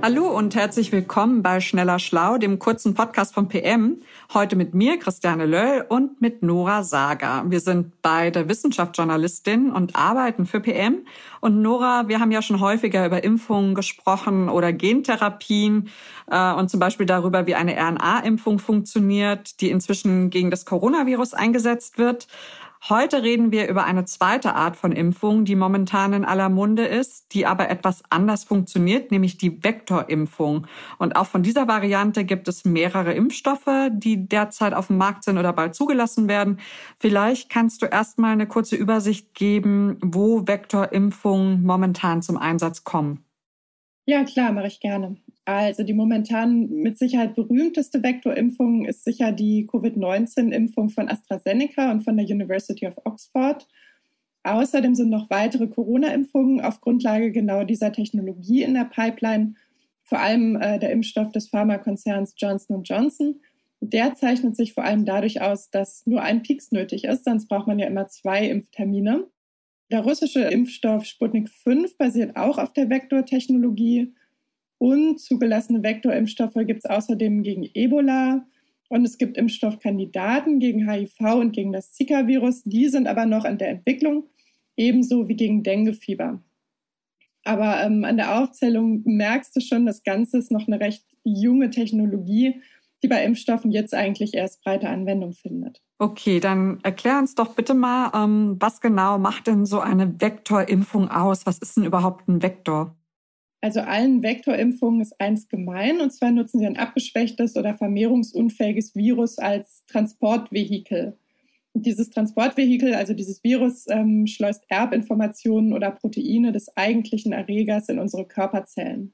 Hallo und herzlich willkommen bei Schneller Schlau, dem kurzen Podcast von PM. Heute mit mir, Christiane Löll, und mit Nora Sager. Wir sind beide Wissenschaftsjournalistinnen und arbeiten für PM. Und Nora, wir haben ja schon häufiger über Impfungen gesprochen oder Gentherapien äh, und zum Beispiel darüber, wie eine RNA-Impfung funktioniert, die inzwischen gegen das Coronavirus eingesetzt wird. Heute reden wir über eine zweite Art von Impfung, die momentan in aller Munde ist, die aber etwas anders funktioniert, nämlich die Vektorimpfung. Und auch von dieser Variante gibt es mehrere Impfstoffe, die derzeit auf dem Markt sind oder bald zugelassen werden. Vielleicht kannst du erstmal eine kurze Übersicht geben, wo Vektorimpfungen momentan zum Einsatz kommen. Ja, klar, mache ich gerne. Also die momentan mit Sicherheit berühmteste Vektorimpfung ist sicher die Covid-19-Impfung von AstraZeneca und von der University of Oxford. Außerdem sind noch weitere Corona-Impfungen auf Grundlage genau dieser Technologie in der Pipeline, vor allem äh, der Impfstoff des Pharmakonzerns Johnson Johnson. Der zeichnet sich vor allem dadurch aus, dass nur ein Pieks nötig ist, sonst braucht man ja immer zwei Impftermine. Der russische Impfstoff Sputnik 5 basiert auch auf der Vektortechnologie und zugelassene Vektorimpfstoffe gibt es außerdem gegen Ebola. Und es gibt Impfstoffkandidaten gegen HIV und gegen das Zika-Virus. Die sind aber noch in der Entwicklung, ebenso wie gegen Denguefieber. Aber ähm, an der Aufzählung merkst du schon, das Ganze ist noch eine recht junge Technologie, die bei Impfstoffen jetzt eigentlich erst breite Anwendung findet. Okay, dann erklär uns doch bitte mal, ähm, was genau macht denn so eine Vektorimpfung aus? Was ist denn überhaupt ein Vektor? Also allen Vektorimpfungen ist eins gemein, und zwar nutzen sie ein abgeschwächtes oder vermehrungsunfähiges Virus als Transportvehikel. Und dieses Transportvehikel, also dieses Virus, ähm, schleust Erbinformationen oder Proteine des eigentlichen Erregers in unsere Körperzellen.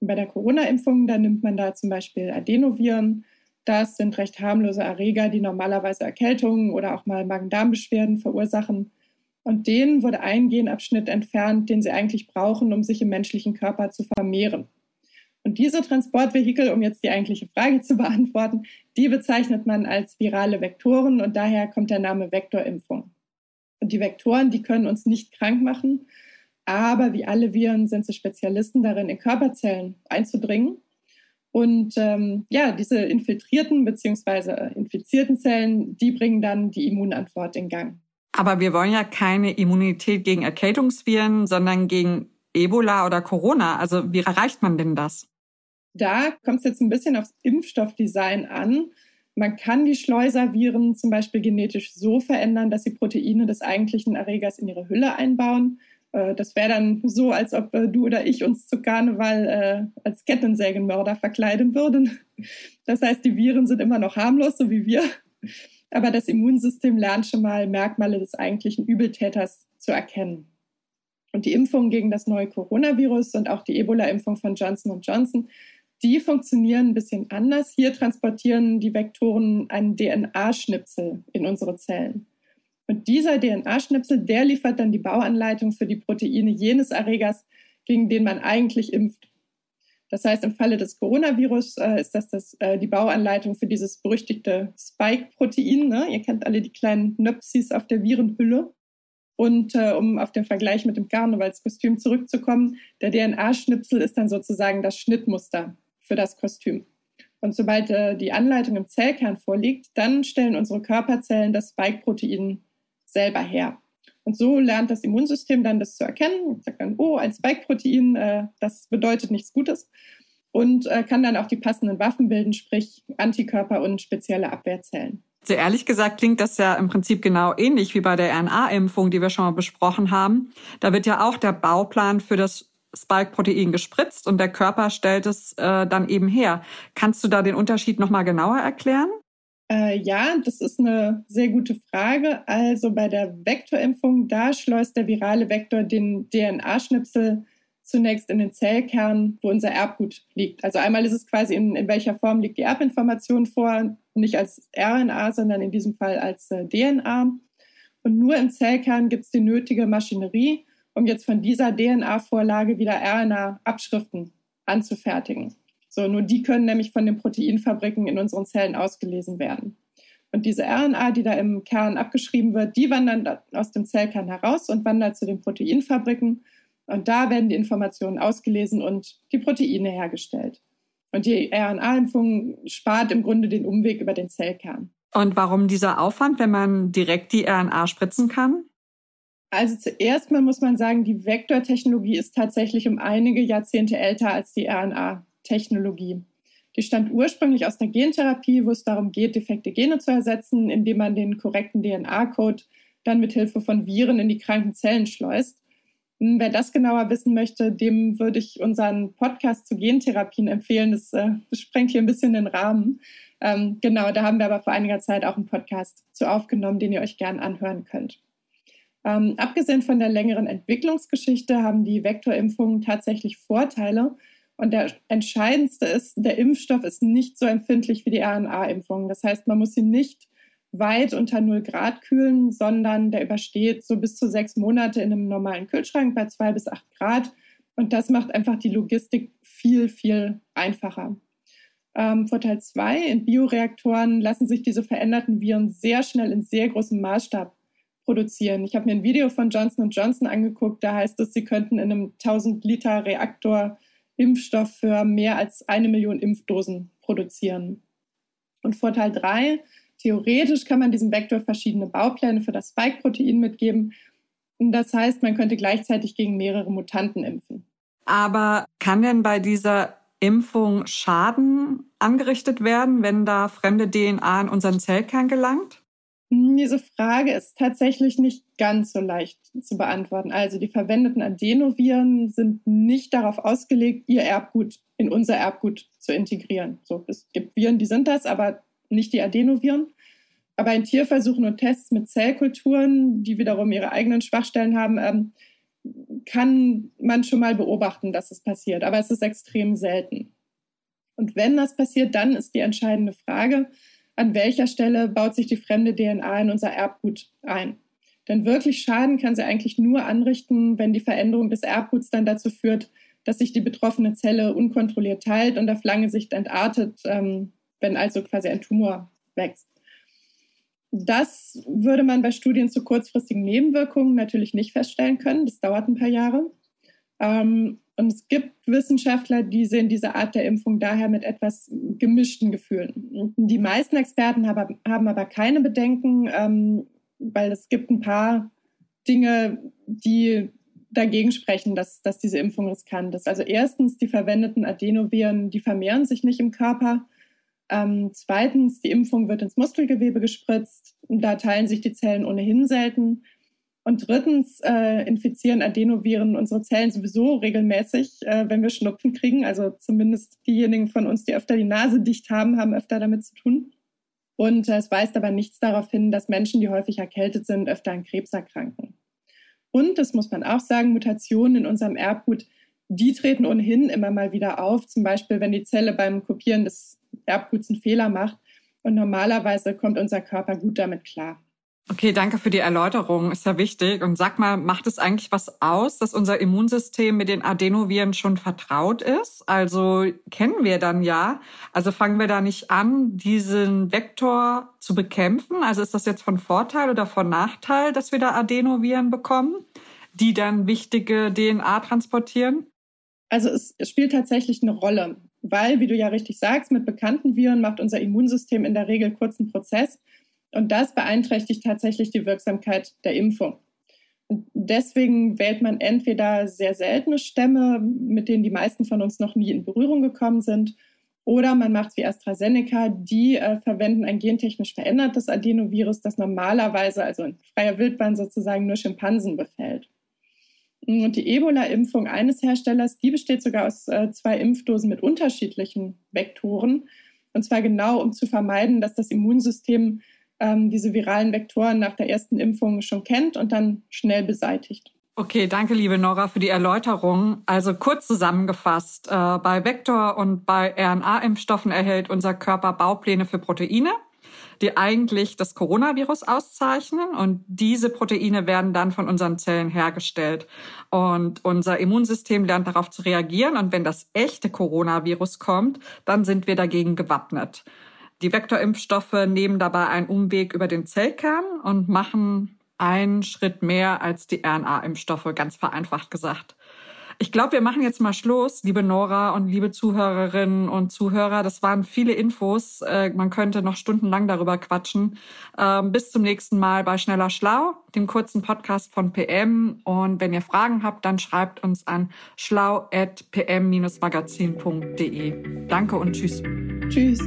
Und bei der Corona-Impfung, da nimmt man da zum Beispiel Adenoviren. Das sind recht harmlose Erreger, die normalerweise Erkältungen oder auch mal Magen-Darm-Beschwerden verursachen. Und denen wurde ein Genabschnitt entfernt, den sie eigentlich brauchen, um sich im menschlichen Körper zu vermehren. Und diese Transportvehikel, um jetzt die eigentliche Frage zu beantworten, die bezeichnet man als virale Vektoren und daher kommt der Name Vektorimpfung. Und die Vektoren, die können uns nicht krank machen, aber wie alle Viren sind sie Spezialisten darin, in Körperzellen einzudringen. Und ähm, ja, diese infiltrierten bzw. infizierten Zellen, die bringen dann die Immunantwort in Gang. Aber wir wollen ja keine Immunität gegen Erkältungsviren, sondern gegen Ebola oder Corona. Also wie erreicht man denn das? Da kommt es jetzt ein bisschen aufs Impfstoffdesign an. Man kann die Schleuserviren zum Beispiel genetisch so verändern, dass sie Proteine des eigentlichen Erregers in ihre Hülle einbauen. Äh, das wäre dann so, als ob äh, du oder ich uns zu Karneval äh, als Kettensägenmörder verkleiden würden. Das heißt, die Viren sind immer noch harmlos, so wie wir aber das Immunsystem lernt schon mal Merkmale des eigentlichen Übeltäters zu erkennen. Und die Impfung gegen das neue Coronavirus und auch die Ebola-Impfung von Johnson Johnson, die funktionieren ein bisschen anders. Hier transportieren die Vektoren einen DNA-Schnipsel in unsere Zellen. Und dieser DNA-Schnipsel, der liefert dann die Bauanleitung für die Proteine jenes Erregers, gegen den man eigentlich impft. Das heißt, im Falle des Coronavirus äh, ist das, das äh, die Bauanleitung für dieses berüchtigte Spike-Protein. Ne? Ihr kennt alle die kleinen Nöpsis auf der Virenhülle. Und äh, um auf den Vergleich mit dem Karnevalskostüm zurückzukommen, der DNA-Schnipsel ist dann sozusagen das Schnittmuster für das Kostüm. Und sobald äh, die Anleitung im Zellkern vorliegt, dann stellen unsere Körperzellen das Spike-Protein selber her. Und so lernt das Immunsystem dann das zu erkennen sagt dann, oh, ein Spike-Protein, äh, das bedeutet nichts Gutes. Und äh, kann dann auch die passenden Waffen bilden, sprich Antikörper und spezielle Abwehrzellen. Sehr ehrlich gesagt klingt das ja im Prinzip genau ähnlich wie bei der RNA-Impfung, die wir schon mal besprochen haben. Da wird ja auch der Bauplan für das Spike-Protein gespritzt und der Körper stellt es äh, dann eben her. Kannst du da den Unterschied nochmal genauer erklären? Äh, ja, das ist eine sehr gute Frage. Also bei der Vektorimpfung, da schleust der virale Vektor den DNA-Schnipsel zunächst in den Zellkern, wo unser Erbgut liegt. Also einmal ist es quasi, in, in welcher Form liegt die Erbinformation vor, nicht als RNA, sondern in diesem Fall als äh, DNA. Und nur im Zellkern gibt es die nötige Maschinerie, um jetzt von dieser DNA-Vorlage wieder RNA-Abschriften anzufertigen. So, nur die können nämlich von den Proteinfabriken in unseren Zellen ausgelesen werden. Und diese RNA, die da im Kern abgeschrieben wird, die wandern aus dem Zellkern heraus und wandern zu den Proteinfabriken. Und da werden die Informationen ausgelesen und die Proteine hergestellt. Und die RNA-Impfung spart im Grunde den Umweg über den Zellkern. Und warum dieser Aufwand, wenn man direkt die RNA spritzen kann? Also zuerst mal muss man sagen, die Vektortechnologie ist tatsächlich um einige Jahrzehnte älter als die RNA-Technologie. Die stammt ursprünglich aus der Gentherapie, wo es darum geht, defekte Gene zu ersetzen, indem man den korrekten DNA-Code dann mit Hilfe von Viren in die kranken Zellen schleust. Hm, wer das genauer wissen möchte, dem würde ich unseren Podcast zu Gentherapien empfehlen. Das, äh, sprengt hier ein bisschen den Rahmen. Ähm, genau, da haben wir aber vor einiger Zeit auch einen Podcast zu aufgenommen, den ihr euch gern anhören könnt. Ähm, abgesehen von der längeren Entwicklungsgeschichte haben die Vektorimpfungen tatsächlich Vorteile. Und der entscheidendste ist, der Impfstoff ist nicht so empfindlich wie die RNA-Impfung. Das heißt, man muss sie nicht weit unter 0 Grad kühlen, sondern der übersteht so bis zu sechs Monate in einem normalen Kühlschrank bei zwei bis acht Grad. Und das macht einfach die Logistik viel, viel einfacher. Ähm, Vorteil 2, in Bioreaktoren lassen sich diese veränderten Viren sehr schnell in sehr großem Maßstab produzieren. Ich habe mir ein Video von Johnson Johnson angeguckt, da heißt es, sie könnten in einem 1000 Liter Reaktor Impfstoff für mehr als eine Million Impfdosen produzieren. Und Vorteil 3, theoretisch kann man diesem Vektor verschiedene Baupläne für das Spike-Protein mitgeben. Das heißt, man könnte gleichzeitig gegen mehrere Mutanten impfen. Aber kann denn bei dieser Impfung Schaden angerichtet werden, wenn da fremde DNA in unseren Zellkern gelangt? Diese Frage ist tatsächlich nicht ganz so leicht zu beantworten. Also die verwendeten Adenoviren sind nicht darauf ausgelegt, ihr Erbgut in unser Erbgut zu integrieren. So, es gibt Viren, die sind das, aber nicht die Adenoviren. Aber in Tierversuchen und Tests mit Zellkulturen, die wiederum ihre eigenen Schwachstellen haben, ähm, kann man schon mal beobachten, dass es passiert. Aber es ist extrem selten. Und wenn das passiert, dann ist die entscheidende Frage, an welcher Stelle baut sich die fremde DNA in unser Erbgut ein. Denn wirklich Schaden kann sie eigentlich nur anrichten, wenn die Veränderung des Erbguts dann dazu führt, dass sich die betroffene Zelle unkontrolliert teilt und auf lange Sicht entartet, ähm, wenn also quasi ein Tumor wächst. Das würde man bei Studien zu kurzfristigen Nebenwirkungen natürlich nicht feststellen können. Das dauert ein paar Jahre. Ähm, und es gibt Wissenschaftler, die sehen diese Art der Impfung daher mit etwas gemischten Gefühlen. Die meisten Experten haben, aber keine Bedenken, ähm, weil es gibt ein paar Dinge, die dagegen sprechen, dass, dass diese Impfung riskant ist. Also erstens, die verwendeten Adenoviren, die vermehren sich nicht im Körper. Ähm, zweitens, die Impfung wird ins Muskelgewebe gespritzt. Da teilen sich die Zellen ohnehin selten. Und drittens äh, infizieren Adenoviren unsere Zellen sowieso regelmäßig, äh, wenn wir Schnupfen kriegen. Also zumindest diejenigen von uns, die öfter die Nase dicht haben, haben öfter damit zu tun. Und äh, es weist aber nichts darauf hin, dass Menschen, die häufig erkältet sind, öfter an Krebs erkranken. Und, das muss man auch sagen, Mutationen in unserem Erbgut, die treten ohnehin immer mal wieder auf. Zum Beispiel, wenn die Zelle beim Kopieren des Erbguts einen Fehler macht. Und normalerweise kommt unser Körper gut damit klar. Okay, danke für die Erläuterung. Ist ja wichtig. Und sag mal, macht es eigentlich was aus, dass unser Immunsystem mit den Adenoviren schon vertraut ist? Also kennen wir dann ja. Also fangen wir da nicht an, diesen Vektor zu bekämpfen? Also ist das jetzt von Vorteil oder von Nachteil, dass wir da Adenoviren bekommen, die dann wichtige DNA transportieren? Also es spielt tatsächlich eine Rolle, weil, wie du ja richtig sagst, mit bekannten Viren macht unser Immunsystem in der Regel kurzen Prozess und das beeinträchtigt tatsächlich die Wirksamkeit der Impfung. Deswegen wählt man entweder sehr seltene Stämme, mit denen die meisten von uns noch nie in Berührung gekommen sind, oder man macht es wie AstraZeneca, die äh, verwenden ein gentechnisch verändertes Adenovirus, das normalerweise, also in freier Wildbahn sozusagen, nur Schimpansen befällt. Und die Ebola-Impfung eines Herstellers, die besteht sogar aus äh, zwei Impfdosen mit unterschiedlichen Vektoren. Und zwar genau, um zu vermeiden, dass das Immunsystem ähm, diese viralen Vektoren nach der ersten Impfung schon kennt und dann schnell beseitigt. Okay, danke, liebe Nora, für die Erläuterung. Also kurz zusammengefasst, äh, bei Vektor- und bei RNA-Impfstoffen erhält unser Körper Baupläne für Proteine. die eigentlich das Coronavirus auszeichnen. Und diese Proteine werden dann von unseren Zellen hergestellt. Und unser Immunsystem lernt darauf zu reagieren. Und wenn das echte Coronavirus kommt, dann sind wir dagegen gewappnet. Die Vektorimpfstoffe nehmen dabei einen Umweg über den Zellkern und machen einen Schritt mehr als die RNA-Impfstoffe, ganz vereinfacht gesagt. Ich glaube, wir machen jetzt mal Schluss, liebe Nora und liebe Zuhörerinnen und Zuhörer. Das waren viele Infos. Äh, man könnte noch stundenlang darüber quatschen. Ähm, bis zum nächsten Mal bei Schneller Schlau, dem kurzen Podcast von PM. Und wenn ihr Fragen habt, dann schreibt uns an schlau.pm-magazin.de. Danke und tschüss. Tschüss.